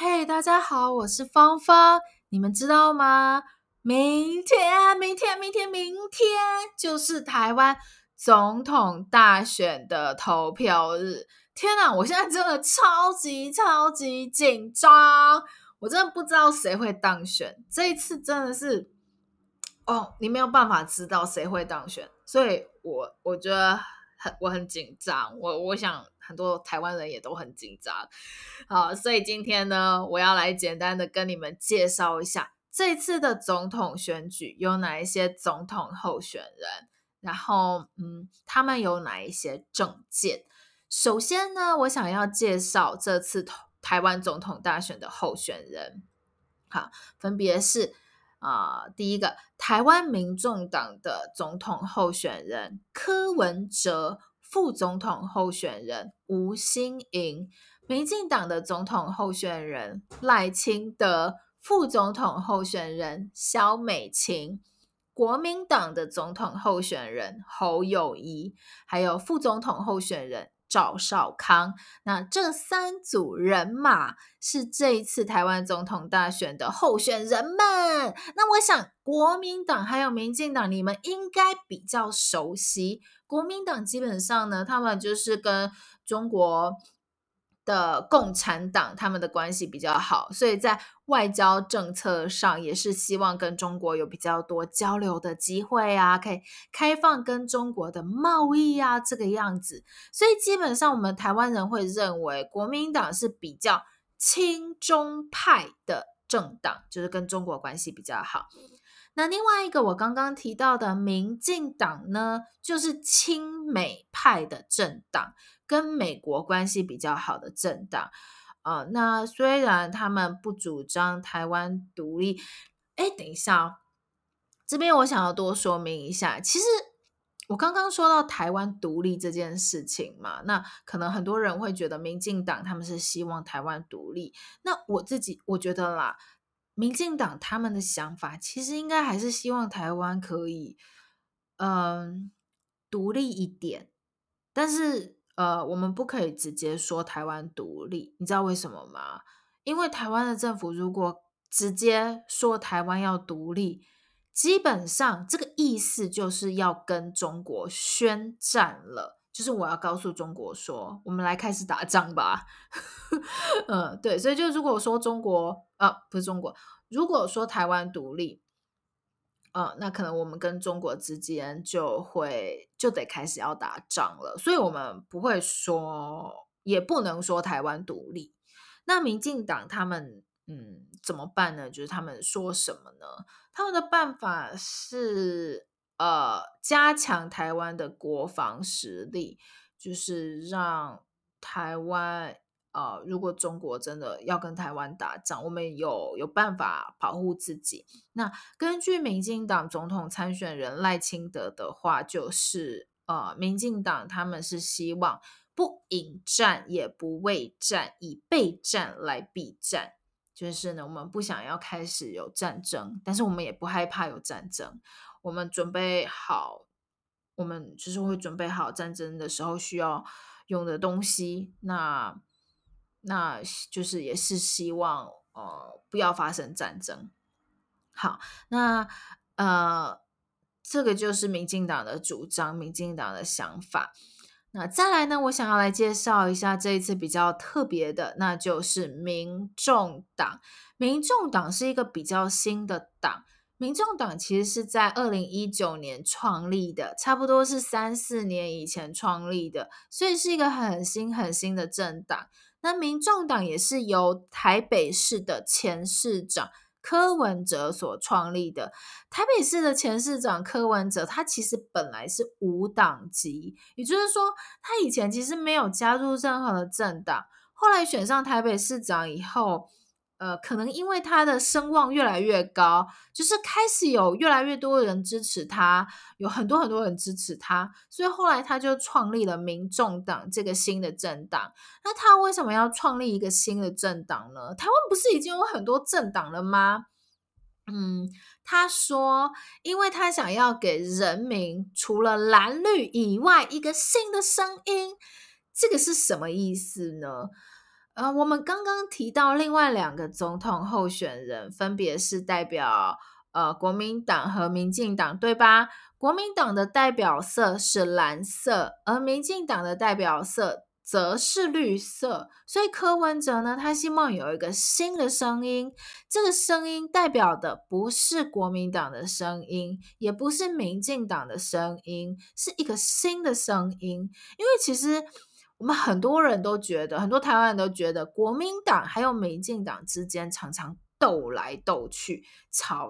嘿，大家好，我是芳芳。你们知道吗？明天，明天，明天，明天就是台湾总统大选的投票日。天哪，我现在真的超级超级紧张，我真的不知道谁会当选。这一次真的是，哦，你没有办法知道谁会当选，所以我我觉得很我很紧张。我我想。很多台湾人也都很紧张，好，所以今天呢，我要来简单的跟你们介绍一下这次的总统选举有哪一些总统候选人，然后嗯，他们有哪一些政见。首先呢，我想要介绍这次台湾总统大选的候选人，好，分别是啊、第一个台湾民众党的总统候选人柯文哲。副总统候选人吴欣盈，民进党的总统候选人赖清德，副总统候选人萧美琴，国民党的总统候选人侯友谊，还有副总统候选人赵少康。那这三组人马是这一次台湾总统大选的候选人们。那我想，国民党还有民进党，你们应该比较熟悉。国民党基本上呢，他们就是跟中国的共产党他们的关系比较好，所以在外交政策上也是希望跟中国有比较多交流的机会啊，可以开放跟中国的贸易啊，这个样子。所以基本上我们台湾人会认为国民党是比较亲中派的政党，就是跟中国关系比较好。那另外一个我刚刚提到的民进党呢，就是亲美派的政党，跟美国关系比较好的政党。啊、呃，那虽然他们不主张台湾独立，哎，等一下哦，这边我想要多说明一下，其实我刚刚说到台湾独立这件事情嘛，那可能很多人会觉得民进党他们是希望台湾独立，那我自己我觉得啦。民进党他们的想法其实应该还是希望台湾可以，嗯，独立一点。但是，呃，我们不可以直接说台湾独立，你知道为什么吗？因为台湾的政府如果直接说台湾要独立，基本上这个意思就是要跟中国宣战了，就是我要告诉中国说，我们来开始打仗吧。嗯，对，所以就如果说中国。啊，不是中国。如果说台湾独立，啊，那可能我们跟中国之间就会就得开始要打仗了。所以，我们不会说，也不能说台湾独立。那民进党他们，嗯，怎么办呢？就是他们说什么呢？他们的办法是，呃，加强台湾的国防实力，就是让台湾。呃，如果中国真的要跟台湾打仗，我们有有办法保护自己。那根据民进党总统参选人赖清德的话，就是呃，民进党他们是希望不引战也不畏战，以备战来避战。就是呢，我们不想要开始有战争，但是我们也不害怕有战争。我们准备好，我们就是会准备好战争的时候需要用的东西。那那就是也是希望呃不要发生战争。好，那呃这个就是民进党的主张，民进党的想法。那再来呢，我想要来介绍一下这一次比较特别的，那就是民众党。民众党是一个比较新的党，民众党其实是在二零一九年创立的，差不多是三四年以前创立的，所以是一个很新很新的政党。那民众党也是由台北市的前市长柯文哲所创立的。台北市的前市长柯文哲，他其实本来是无党籍，也就是说，他以前其实没有加入任何的政党。后来选上台北市长以后，呃，可能因为他的声望越来越高，就是开始有越来越多的人支持他，有很多很多人支持他，所以后来他就创立了民众党这个新的政党。那他为什么要创立一个新的政党呢？台湾不是已经有很多政党了吗？嗯，他说，因为他想要给人民除了蓝绿以外一个新的声音。这个是什么意思呢？呃，我们刚刚提到另外两个总统候选人，分别是代表呃国民党和民进党，对吧？国民党的代表色是蓝色，而民进党的代表色则是绿色。所以柯文哲呢，他希望有一个新的声音，这个声音代表的不是国民党的声音，也不是民进党的声音，是一个新的声音。因为其实我们很多人都觉得，很多台湾人都觉得，国民党还有民进党之间常常斗来斗去，吵。